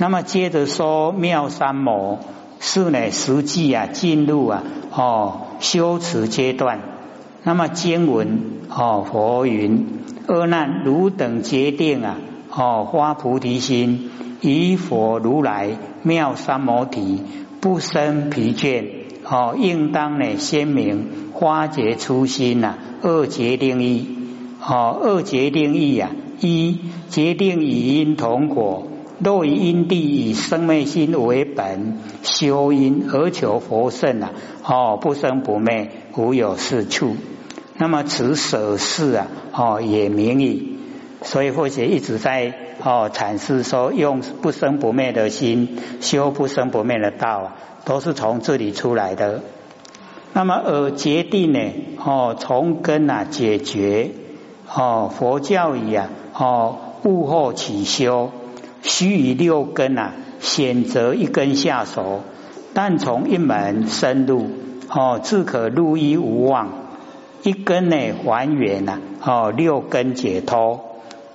那么接着说妙三摩是呢实际啊进入啊哦修持阶段。那么经文哦佛云：阿难汝等决定啊哦发菩提心，以佛如来妙三摩提，不生疲倦哦，应当呢鲜明花结初心呐。二决定义哦，二决定义啊，一决定以因同果。若以因地以生灭心为本，修因而求佛圣啊！哦，不生不灭，无有是处。那么此舍事啊，哦也名矣。所以或者一直在哦阐释说，用不生不灭的心修不生不灭的道，都是从这里出来的。那么而决定呢，哦从根啊解决哦佛教义啊，哦物后起修。须以六根啊，选择一根下手，但从一门深入，哦，自可入一无望。一根呢还原呐，哦，六根解脱。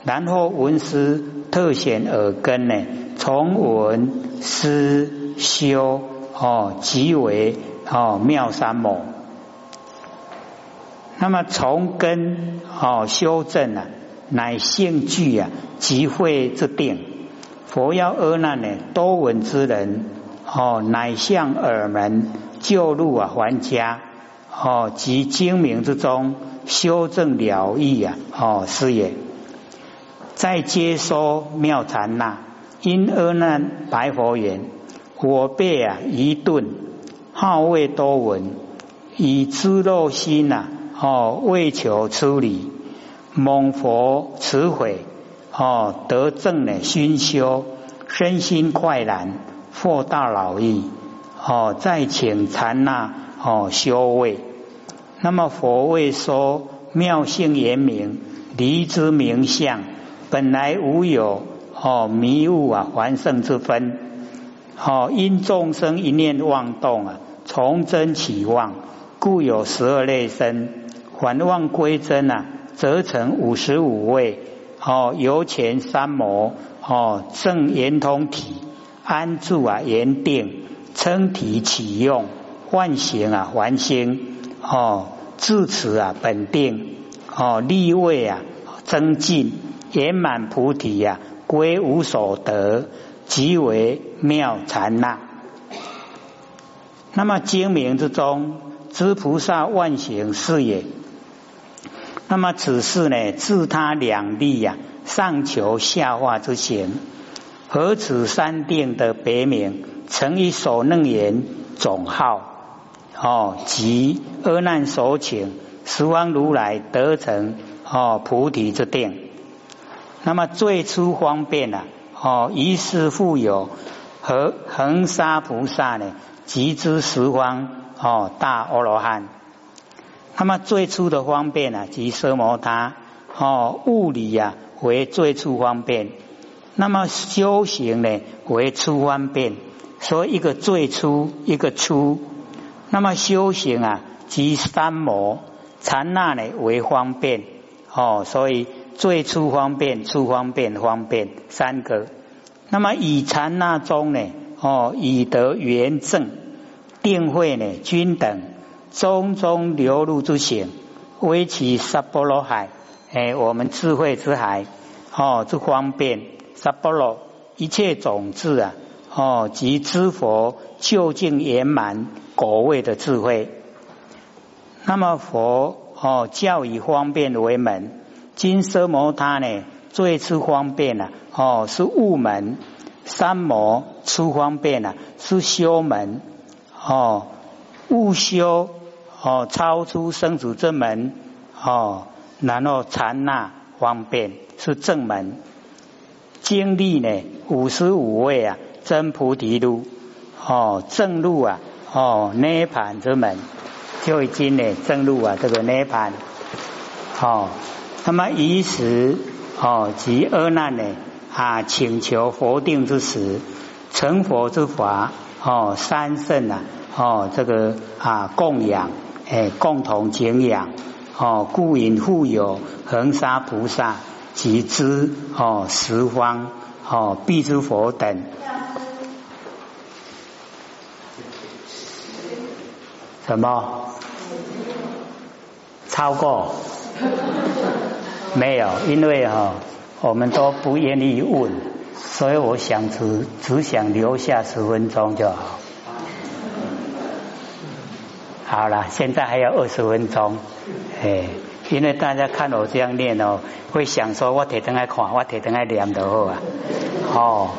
然后闻思特显耳根呢，从闻思修，哦，即为哦妙三摩。那么从根哦修正啊，乃性具啊，即会之定。佛要阿难呢，多闻之人哦，乃向耳门救入啊，还家哦，及精明之中修正了义啊，哦是也。在接收妙禅那，因阿难白佛言：我辈啊，一顿好为多闻，以知肉心呐，哦为求出离，蒙佛慈悔。哦，得正呢，熏修身心快然，获大老意。哦，再请禅那哦修位。那么佛为说妙性严明，离之名相，本来无有哦迷雾啊，还圣之分。哦，因众生一念妄动啊，从真起妄，故有十二类身。还妄归真啊，则成五十五位。哦，由前三摩哦正圆通体安住啊圆定称体启用唤醒啊还心哦自此啊本定哦立位啊增进圆满菩提呀归无所得即为妙禅那。那么精明之中知菩萨万行是也。那么此事呢，自他两利呀，上求下化之行，何此三定的别名，成一所楞严总号哦，即阿难所请十方如来得成哦菩提之定。那么最初方便啊，哦，于是复有和恒沙菩萨呢，集之十方哦大阿罗汉。那么最初的方便啊，即奢摩他哦，物理呀为最初方便。那么修行呢为初方便，所以一个最初，一个初。那么修行啊，即三摩禅那呢为方便哦，所以最初方便、初方便、方便三个。那么以禅那中呢哦，以得圆正定慧呢均等。中中流入之行，为其沙波罗海，哎，我们智慧之海，哦，之方便沙波罗一切种子啊，哦，及知佛究竟圆满果位的智慧。那么佛哦，教以方便为门，金色摩他呢，最初方便啊，哦，是悟门；三摩出方便啊，是修门，哦，悟修。哦，超出生死之门，哦，然后禅那方便是正门，经历呢五十五位啊真菩提路，哦正路啊，哦涅盘之门。就已经呢正路啊这个涅盘，哦，那么以时哦及阿难呢啊请求佛定之时，成佛之法哦三圣啊哦这个啊供养。哎，共同敬仰哦，故引富有恒沙菩萨及之哦十方哦必之佛等。什么？超过？没有，因为哈，我们都不愿意问，所以我想只只想留下十分钟就好。好了，现在还有二十分钟，哎，因为大家看我这样念哦，会想说我铁灯来看，我铁灯来念的好啊。哦，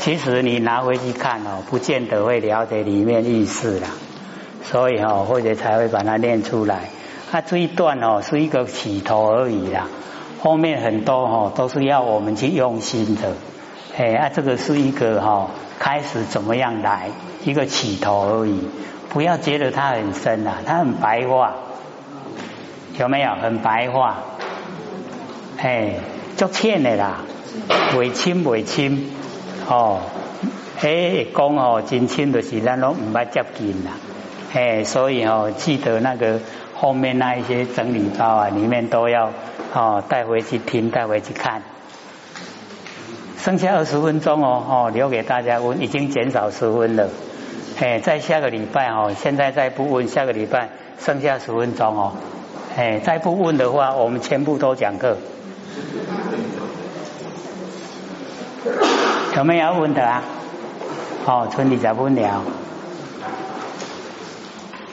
其实你拿回去看哦，不见得会了解里面意思啦。所以哦，或者才会把它念出来。它这一段哦，是一个起头而已啦。后面很多哦，都是要我们去用心的。哎，啊，这个是一个哈，开始怎么样来一个起头而已。不要觉得它很深啊，它很白话，有没有？很白话。哎，足浅的啦，未深未深哦。哎，讲哦，真深就是咱拢唔捌接近啦。哎，所以哦，记得那个后面那一些整理包啊，里面都要哦带回去听，带回去看。剩下二十分钟哦，哦留给大家问，已经减少十分了。哎，在下个礼拜哦，现在再不问，下个礼拜剩下十分钟哦。哎，再不问的话，我们全部都讲课。有没有问的啊？哦，村里再不了。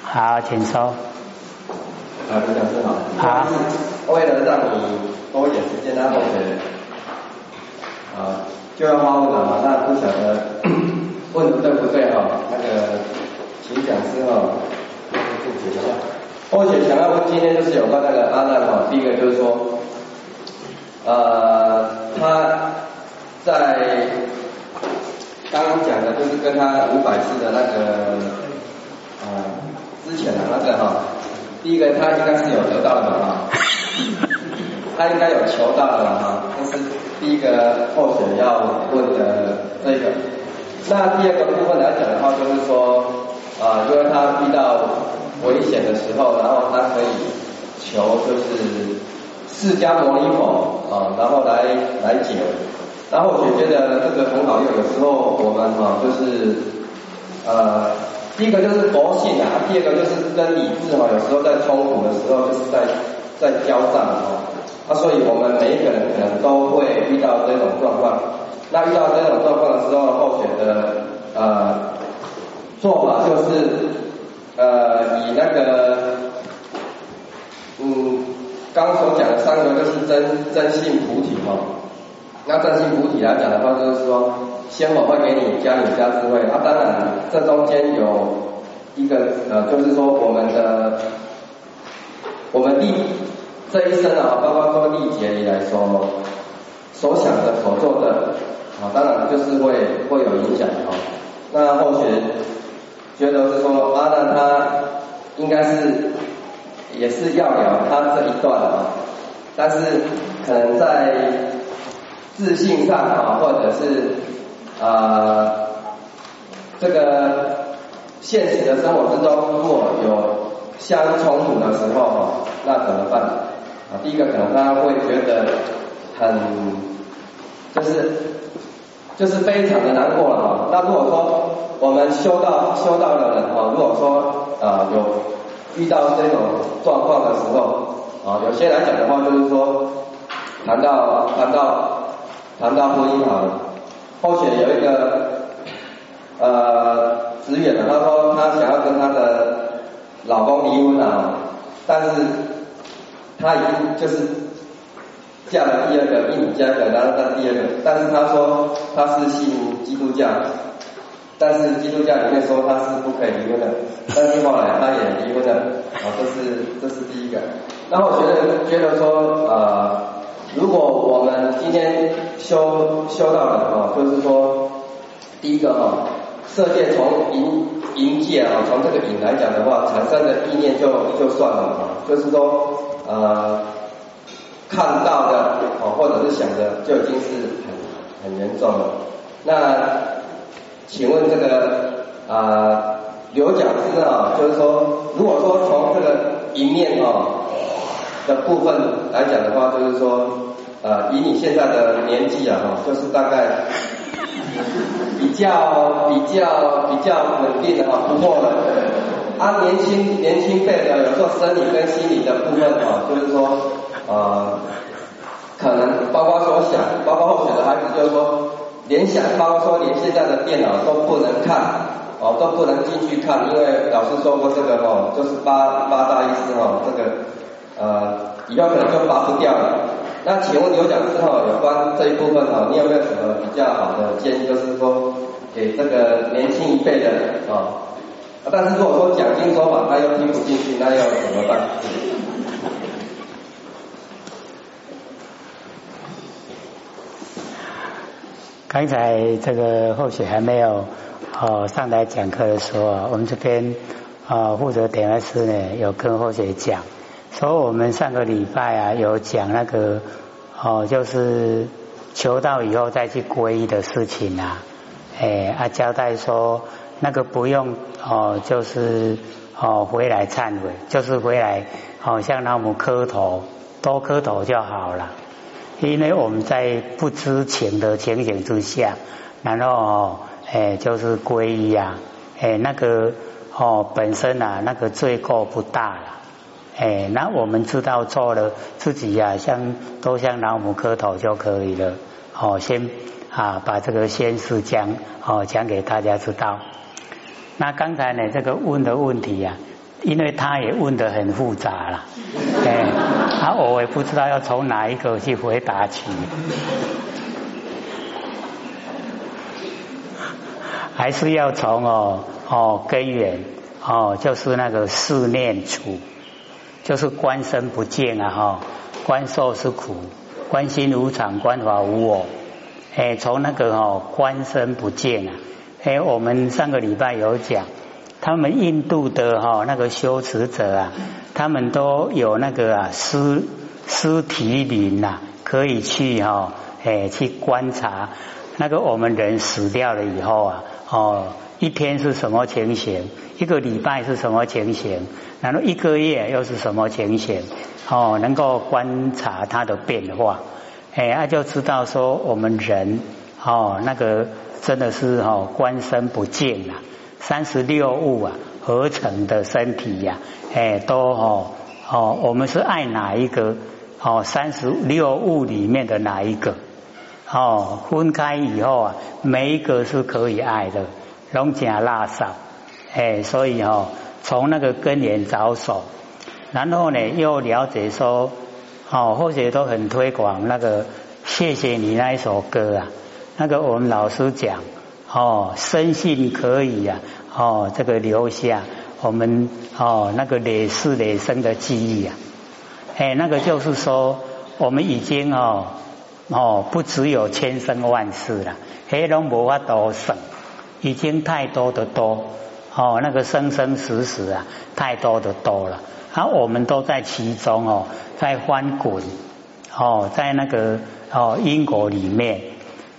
好，请说。啊，李讲师好。好。为了让你多一点时间，然后学，啊，就要花问了嘛？那不晓得问的对不对哈？那个，请讲师哈，注解一下。或许想要问今天就是有关那个阿难哈，第一个就是说，呃，他在刚刚讲的就是跟他五百次的那个，呃。之前的那个哈，第一个他应该是有得到的哈，他应该有求到的哈，这是第一个候选要问的这。那第二个部分来讲的话，就是说啊，因为他遇到危险的时候，然后他可以求就是释迦牟尼佛啊，然后来来解。然后我觉得这个很好用，有时候我们哈就是呃。第一个就是佛性啊，第二个就是跟理智哈，有时候在冲突的时候，就是在在交战哈，啊，所以我们每一个人可能都会遇到这种状况。那遇到这种状况的时候，候选的呃做法就是呃以那个嗯刚所讲的三个就是真真性菩提哈。那真性菩提来讲的话，就是说。先我会给你加你加智慧，啊，当然这中间有一个呃，就是说我们的我们历这一生啊，包括说历劫以来说所想的、所做的啊，当然就是会会有影响哈。那后学觉得是说阿难他应该是也是要了他这一段啊，但是可能在自信上啊，或者是啊，这个现实的生活之中，如果有相冲突的时候，那怎么办？啊，第一个可能他会觉得很，就是就是非常的难过了哈。那如果说我们修道修道的人哈，如果说啊有遇到这种状况的时候啊，有些来讲的话就是说，谈到谈到谈到婚姻好了。后续有一个呃职员呢，他说他想要跟他的老公离婚啊，但是他已经就是嫁了第二个印度家的，然后他第二个，但是他说他是信基督教，但是基督教里面说他是不可以离婚的，但是后来他也离婚了，啊，这是这是第一个。然后我觉得觉得说呃。如果我们今天修修到了啊，就是说，第一个哈，色界从淫淫界啊，从这个淫来讲的话，产生的意念就就算了啊，就是说呃看到的哦，或者是想的，就已经是很很严重了。那请问这个啊刘讲师啊，就是说，如果说从这个一面啊。的部分来讲的话，就是说，呃，以你现在的年纪啊，哈，就是大概比较比较比较稳定的哈，不过了，啊，年轻年轻辈的有时候生理跟心理的部分啊，就是说呃，可能包括说想，包括后选的孩子就是说联想，包括说连现在的电脑都不能看。哦，都不能进去看，因为老师说过这个哦，就是八八大意思哦，这个呃以后可能就拔不掉了。那请问有讲师哦，有关这一部分哦，你有没有什么比较好的建议？就是说给这个年轻一辈的哦，但是如果说讲经说法他又听不进去，那要怎么办？刚才这个后雪还没有。哦，上台讲课的时候，我们这边啊负责点的师呢，有跟后雪讲，说我们上个礼拜啊有讲那个哦，就是求道以后再去皈依的事情啊，哎，啊交代说那个不用哦，就是哦回来忏悔，就是回来哦向那母磕头，多磕头就好了，因为我们在不知情的情形之下，然后哦。哎，就是皈依啊！哎，那个哦，本身啊，那个罪过不大了。哎，那我们知道错了，自己呀，向都向老母磕头就可以了。哦，先啊，把这个先事讲哦讲给大家知道。那刚才呢，这个问的问题呀，因为他也问得很复杂了，哎，啊，我也不知道要从哪一个去回答起。还是要从哦哦根源哦，就是那个四念处，就是观身不见啊哈，观受是苦，观心无常，观法无我。哎，从那个哦观身不见啊，哎，我们上个礼拜有讲，他们印度的哈那个修持者啊，他们都有那个啊尸尸体林呐，可以去哈哎去观察那个我们人死掉了以后啊。哦，一天是什么情形？一个礼拜是什么情形？然后一个月又是什么情形？哦，能够观察它的变化，哎，他就知道说我们人哦，那个真的是哦，观身不净了，三十六物啊合成的身体呀，哎，都哦哦，我们是爱哪一个？哦，三十六物里面的哪一个？哦，分开以后啊，每一个是可以爱的，龙甲拉萨，哎，所以哦，从那个根源着手，然后呢，又了解说，哦，或者都很推广那个，谢谢你那一首歌啊，那个我们老师讲，哦，深信可以啊，哦，这个留下我们哦那个累世累生的记忆啊，哎，那个就是说，我们已经哦。哦，不只有千生万世了，黑龙无法多省，已经太多的多哦，那个生生死死啊，太多的多了，啊，我们都在其中哦，在翻滚哦，在那个哦因果里面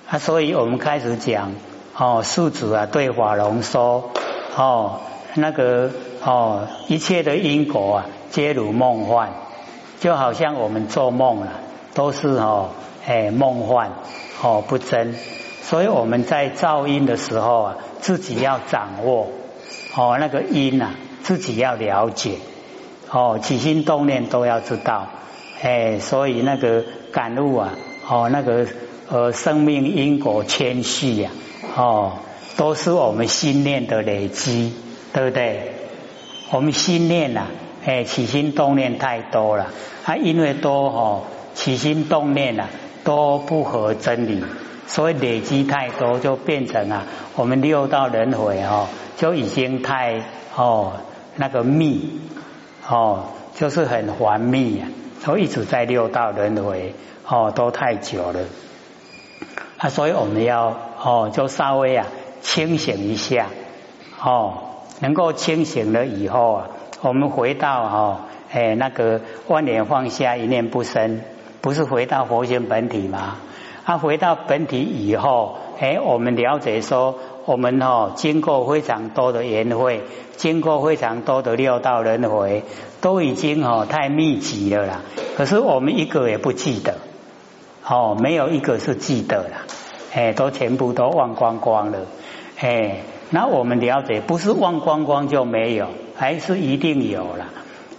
啊，所以我们开始讲哦，宿主啊对法龙说哦，那个哦一切的因果啊，皆如梦幻，就好像我们做梦了，都是哦。哎，梦幻哦，不真，所以我们在造因的时候啊，自己要掌握哦，那个因啊，自己要了解哦，起心动念都要知道，哎，所以那个感悟啊，哦，那个呃，生命因果谦虚呀，哦，都是我们心念的累积，对不对？我们心念呐，哎，起心动念太多了，啊，因为多哦，起心动念呐。都不合真理，所以累积太多就变成啊，我们六道轮回哦，就已经太哦那个密哦，就是很繁密啊，都一直在六道轮回哦，都太久了啊，所以我们要哦，就稍微啊清醒一下哦，能够清醒了以后啊，我们回到哦，哎那个万念放下，一念不生。不是回到佛性本体吗？啊回到本体以后，哎，我们了解说，我们哦，经过非常多的缘会，经过非常多的六道轮回，都已经哦太密集了啦。可是我们一个也不记得，哦，没有一个是记得了，哎，都全部都忘光光了，哎，那我们了解，不是忘光光就没有，还是一定有了，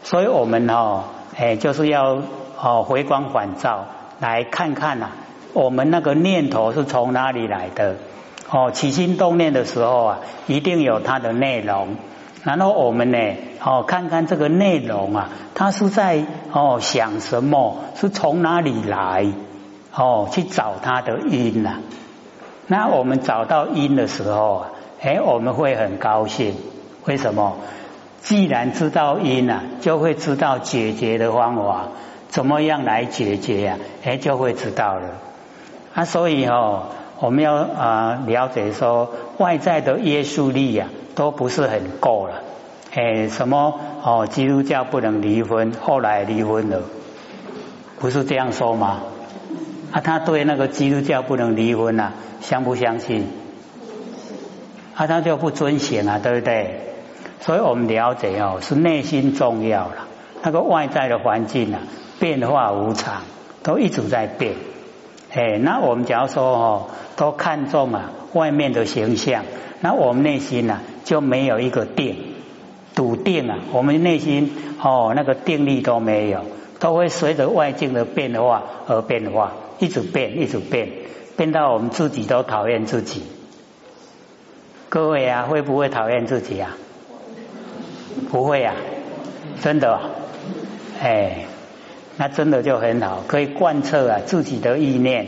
所以我们哦，哎，就是要哦回光返照来看看呐，我们那个念头是从哪里来的？哦，起心动念的时候啊，一定有它的内容。然后我们呢，哦，看看这个内容啊，它是在哦想什么，是从哪里来？哦，去找它的因呐。那我们找到因的时候啊，哎，我们会很高兴。为什么？既然知道因啊，就会知道解决的方法，怎么样来解决呀？哎，就会知道了。啊，所以哦。我们要啊了解说外在的约束力呀都不是很够了，哎，什么哦基督教不能离婚，后来离婚了，不是这样说吗？啊，他对那个基督教不能离婚呐，相不相信？啊，他就不遵循啊，对不对？所以我们了解哦，是内心重要了，那个外在的环境啊变化无常，都一直在变。哎，那我们假如说哦，都看重啊外面的形象，那我们内心呢就没有一个定，笃定啊，我们内心哦那个定力都没有，都会随着外境的变化而变化，一直变，一直变，变到我们自己都讨厌自己。各位啊，会不会讨厌自己啊？不会啊，真的，哎。那真的就很好，可以贯彻啊自己的意念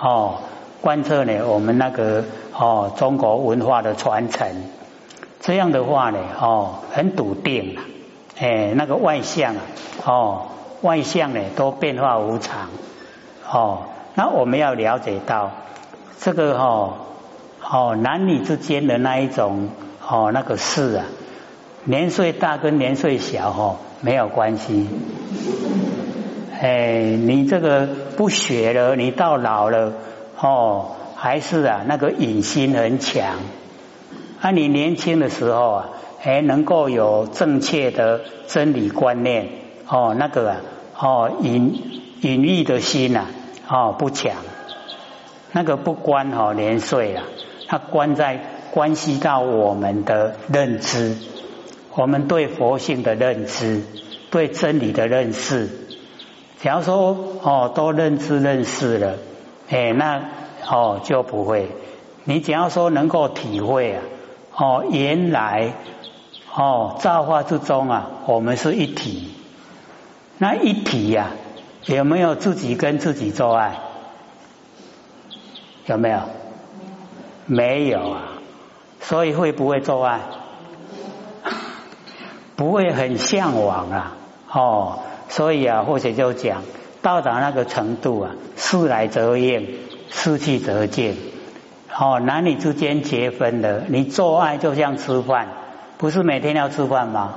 哦，贯彻呢我们那个哦中国文化的传承，这样的话呢哦很笃定啊，哎那个外向啊哦外向呢都变化无常哦，那我们要了解到这个哦哦男女之间的那一种哦那个事啊，年岁大跟年岁小哦没有关系。哎，你这个不学了，你到老了哦，还是啊那个隐心很强。啊，你年轻的时候啊，还能够有正确的真理观念哦，那个啊哦隐隐喻的心呐哦不强，那个不关哦年岁啊，它关在关系到我们的认知，我们对佛性的认知，对真理的认识。假如说哦，都认知认识了，哎，那哦就不会。你只要说能够体会啊，哦，原来哦造化之中啊，我们是一体。那一体呀，有没有自己跟自己做爱？有没有？没有啊。所以会不会做爱？不会很向往啊，哦。所以啊，或者就讲到达那个程度啊，事来则应，事去则见。哦，男女之间结婚的，你做爱就像吃饭，不是每天要吃饭吗？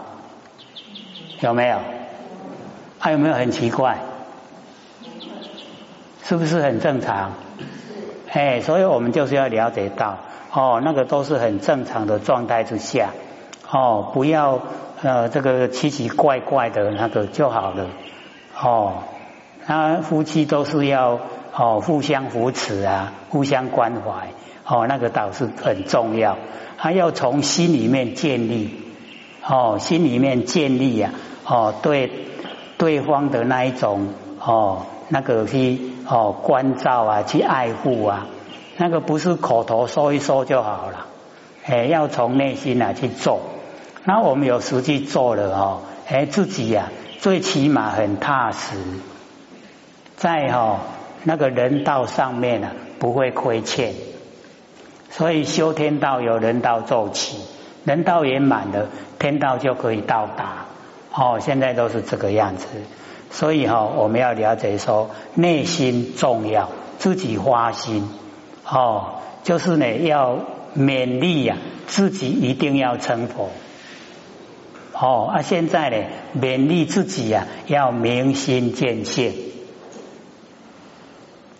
有没有？还有没有很奇怪？是不是很正常？哎，所以我们就是要了解到，哦，那个都是很正常的状态之下，哦，不要。呃，这个奇奇怪怪的那个就好了哦。那夫妻都是要哦互相扶持啊，互相关怀哦，那个倒是很重要。还要从心里面建立哦，心里面建立呀哦，对对方的那一种哦，那个去哦关照啊，去爱护啊，那个不是口头说一说就好了，哎，要从内心啊去做。那我们有实际做了哦，哎，自己呀，最起码很踏实，在哈那个人道上面呢，不会亏欠。所以修天道有人道做起，人道圆满了天道就可以到达。哦，现在都是这个样子。所以哈，我们要了解说，内心重要，自己花心哦，就是呢要勉励呀，自己一定要成佛。哦，啊，现在呢，勉励自己呀，要明心见性。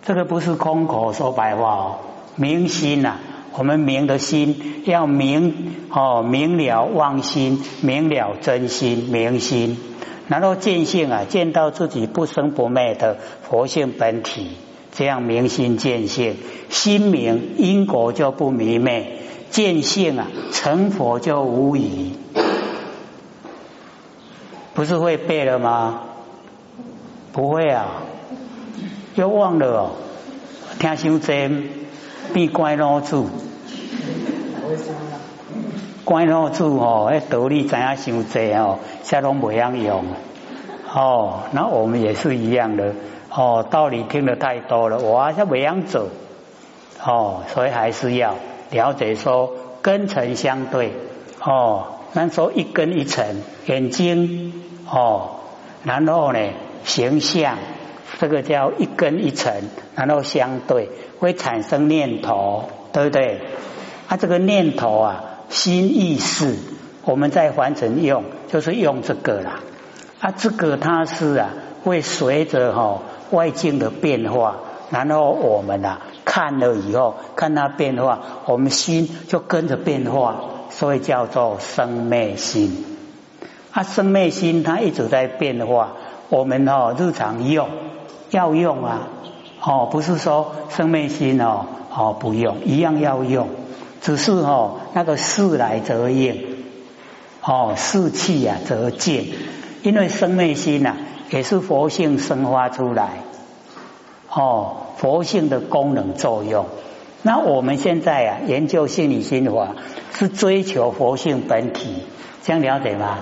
这个不是空口说白话哦，明心呐，我们明的心要明哦，明了妄心，明了真心，明心，然后见性啊，见到自己不生不灭的佛性本体，这样明心见性，心明因果就不迷昧，见性啊，成佛就无疑。不是会背了吗？不会啊，又忘了哦。听修真变乖老子，乖老子哦，那道理知影伤济哦，现拢袂样用哦。那我们也是一样的哦，道理听得太多了，我像袂样走哦，所以还是要了解说根尘相对哦。那说一根一尘，眼睛哦，然后呢形象，这个叫一根一尘，然后相对会产生念头，对不对？啊，这个念头啊，心意识，我们在凡尘用，就是用这个啦。啊，这个它是啊，会随着哈外境的变化，然后我们啊看了以后，看它变化，我们心就跟着变化。所以叫做生灭心，啊，生灭心它一直在变化。我们哦，日常用要用啊，哦，不是说生灭心哦，哦不用，一样要用，只是哦那个事来则应，哦事气啊则见，因为生灭心呐也是佛性生发出来，哦佛性的功能作用。那我们现在啊研究心理心法。是追求佛性本体，这样了解吗？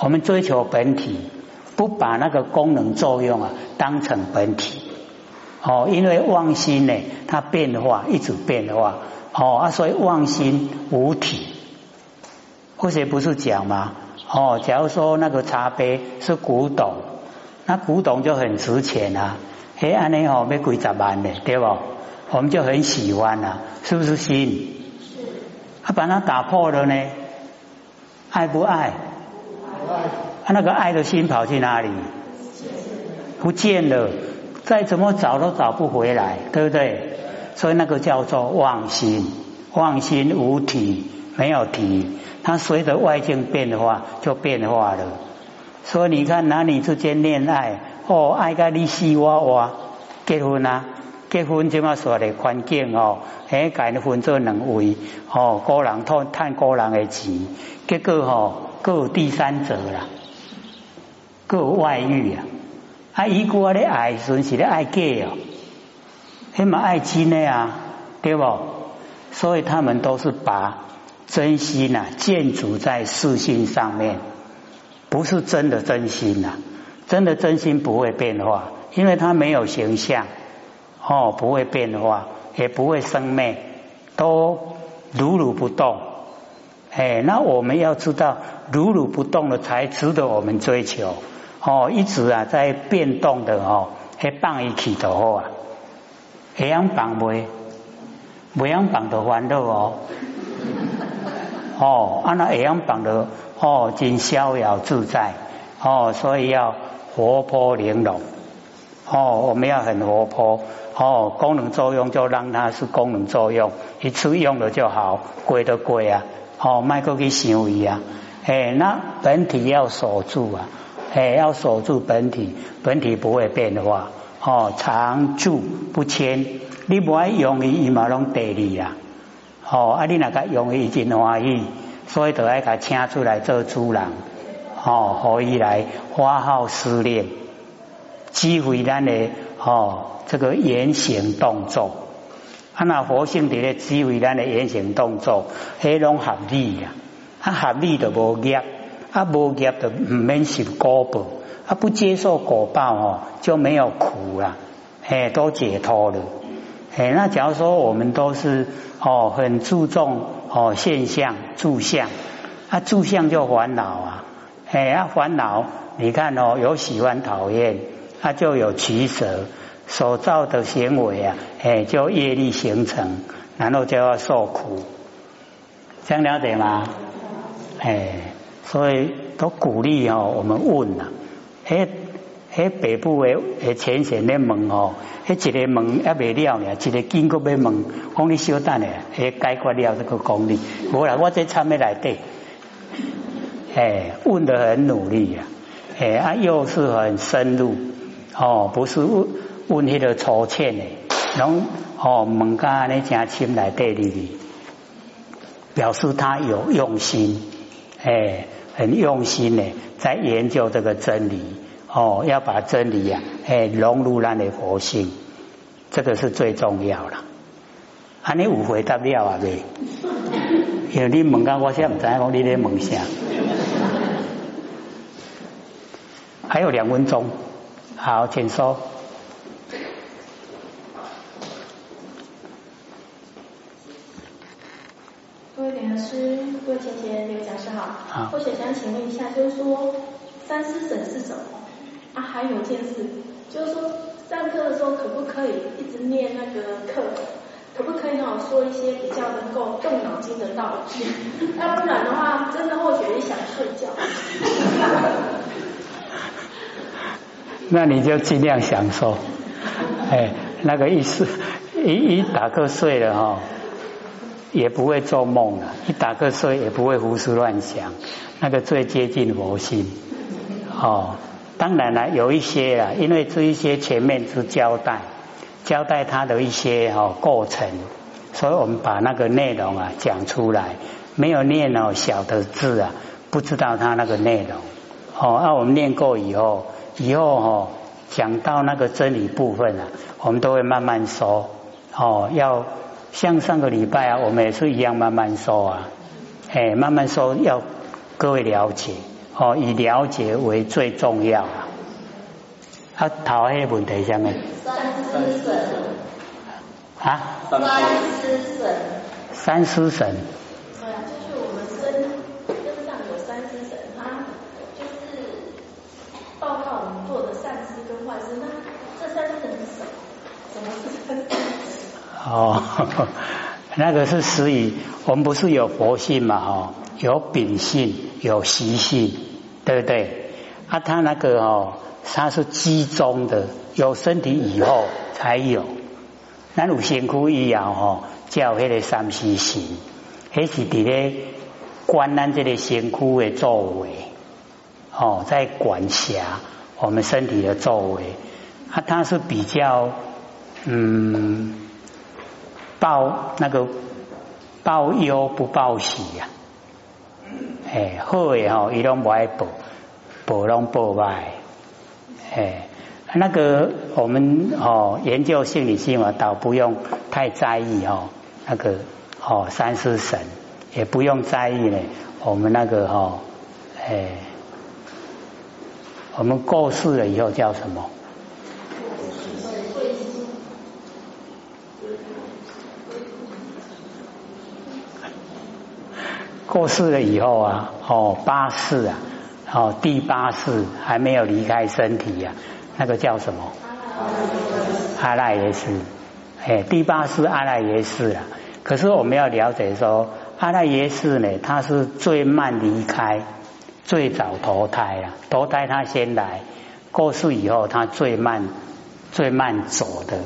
我们追求本体，不把那个功能作用啊当成本体哦，因为妄心呢，它变化一直变化哦啊，所以妄心无体。或者不是讲吗？哦，假如说那个茶杯是古董，那古董就很值钱啊，哎，安尼哦，要几十万的，对不？我们就很喜欢啊，是不是心？他把它打破了呢，爱不爱？他那个爱的心跑去哪里？不见了，再怎么找都找不回来，对不对？所以那个叫做妄心，妄心无体，没有体，它随着外境变化就变化了。所以你看男女之间恋爱，哦，爱个你死我活，结婚啊？结婚这么说的环境哦，哎，改的分做两位哦，个人赚赚个人的钱，结果哦，各有第三者啦，各有外遇啊，啊，一个咧爱顺是咧爱假哦，起码爱真的啊，对不？所以他们都是把真心呐建筑在四心上面，不是真的真心呐，真的真心不会变化，因为它没有形象。哦，不会变化，也不会生灭，都如如不动。哎，那我们要知道，如如不动的才值得我们追求。哦，一直啊在变动的哦，还放一起的话，这样放袂，这样放的烦恼哦。哦，啊那这样放的哦，真逍遥自在。哦，所以要活泼玲珑。哦，我们要很活泼。哦，功能作用就让它是功能作用，一次用了就好，贵的贵啊！哦，卖过去想伊啊！哎，那本体要守住啊！哎，要守住本体，本体不会变化。哦，常住不迁，你不爱用伊，伊嘛拢得你啊！哦，啊，你那个用伊真欢喜，所以就爱甲请出来做主人。哦，可以来花好施令，机会咱的哦。这个言行动作，啊，那佛性伫咧指挥咱的言行动作，迄拢合理呀，啊，合理就无业，啊，无业就唔免受果报，啊，不接受果报哦，就没有苦了，哎，都解脱了，哎，那假如说我们都是哦，很注重哦现象住相，啊，住相就烦恼啊，哎，啊，烦恼，你看哦，有喜欢讨厌，它就有取舍。所造的行为啊，哎，就业力形成，然后就要受苦，这样了解吗？哎，所以都鼓励哦，我们问呐，哎哎，北部的诶前线的问哦，哎一个问还未了呢，一个经过要问，讲你稍等咧，哎解决了这个功力，无啦，我在参咩来对，哎，问的很努力呀，哎啊，又是很深入，哦，不是问。问迄个粗浅的，拢哦问家呢真深来对里，表示他有用心，哎，很用心呢，在研究这个真理哦，要把真理呀，哎融入咱的佛性，这个是最重要了。安尼有回答了啊未？因为你问到我现在唔知讲你咧问啥。还有两分钟，好，请说。各位点老师，各位前贤、刘讲师好。好。或者想请问一下，就是说三思省是什么？啊，还有一件事，就是说上课的时候可不可以一直念那个课？可不可以让我说一些比较能够动脑筋的道具？要不然的话，真的或许也想睡觉。那你就尽量享受，哎，那个意思，一一打瞌睡了哈，也不会做梦了，一打瞌睡也不会胡思乱想，那个最接近佛性。哦，当然了，有一些啊，因为这一些前面是交代。交代他的一些哦过程，所以我们把那个内容啊讲出来。没有念哦小的字啊，不知道他那个内容。哦，那我们念过以后，以后哦讲到那个真理部分啊，我们都会慢慢说。哦，要像上个礼拜啊，我们也是一样慢慢说啊。哎，慢慢说，要各位了解。哦，以了解为最重要啊。啊，头迄个问题上面？三思神啊？三思神。三思神。对啊，就是我们身身上有三思神，他就是报告我们做的善事跟坏事。那这三思神是什么？什么是三思神？哦，那个是实语我们不是有佛性嘛？哦，有秉性，有习性，对不对？啊，他那个哦，他是集中的。有身体以后才有，咱有身躯以后吼，叫迄个三思行，迄是伫咧管咱这个身躯的作为，哦，在管辖我们身体的作为，啊，它是比较嗯报那个报忧不报喜呀，哎，好诶吼，伊拢不爱报，报拢报坏，哎。那个我们哦研究心理性啊，倒不用太在意哦。那个哦三思神也不用在意呢。我们那个哦，哎，我们过世了以后叫什么？过世了以后啊，哦八世啊，哦第八世还没有离开身体呀。那个叫什么？阿赖耶识，哎，第八世阿赖耶识啊。可是我们要了解说，阿赖耶识呢，它是最慢离开，最早投胎啊。投胎他先来，过世以后他最慢，最慢走的，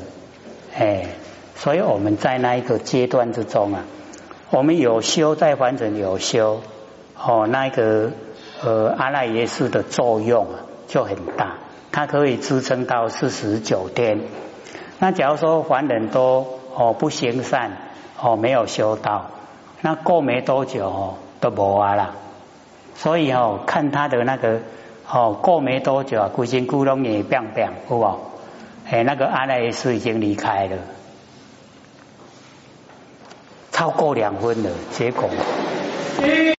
哎，所以我们在那一个阶段之中啊，我们有修在凡尘有修，哦，那个呃阿赖耶识的作用啊就很大。它可以支撑到四十九天。那假如说凡人都哦不行善哦没有修道，那过没多久哦都无啊啦。所以哦看他的那个哦过没多久啊，古今古龙也变变，好不好？哎，那个阿赖耶识已经离开了，超过两分了，结果。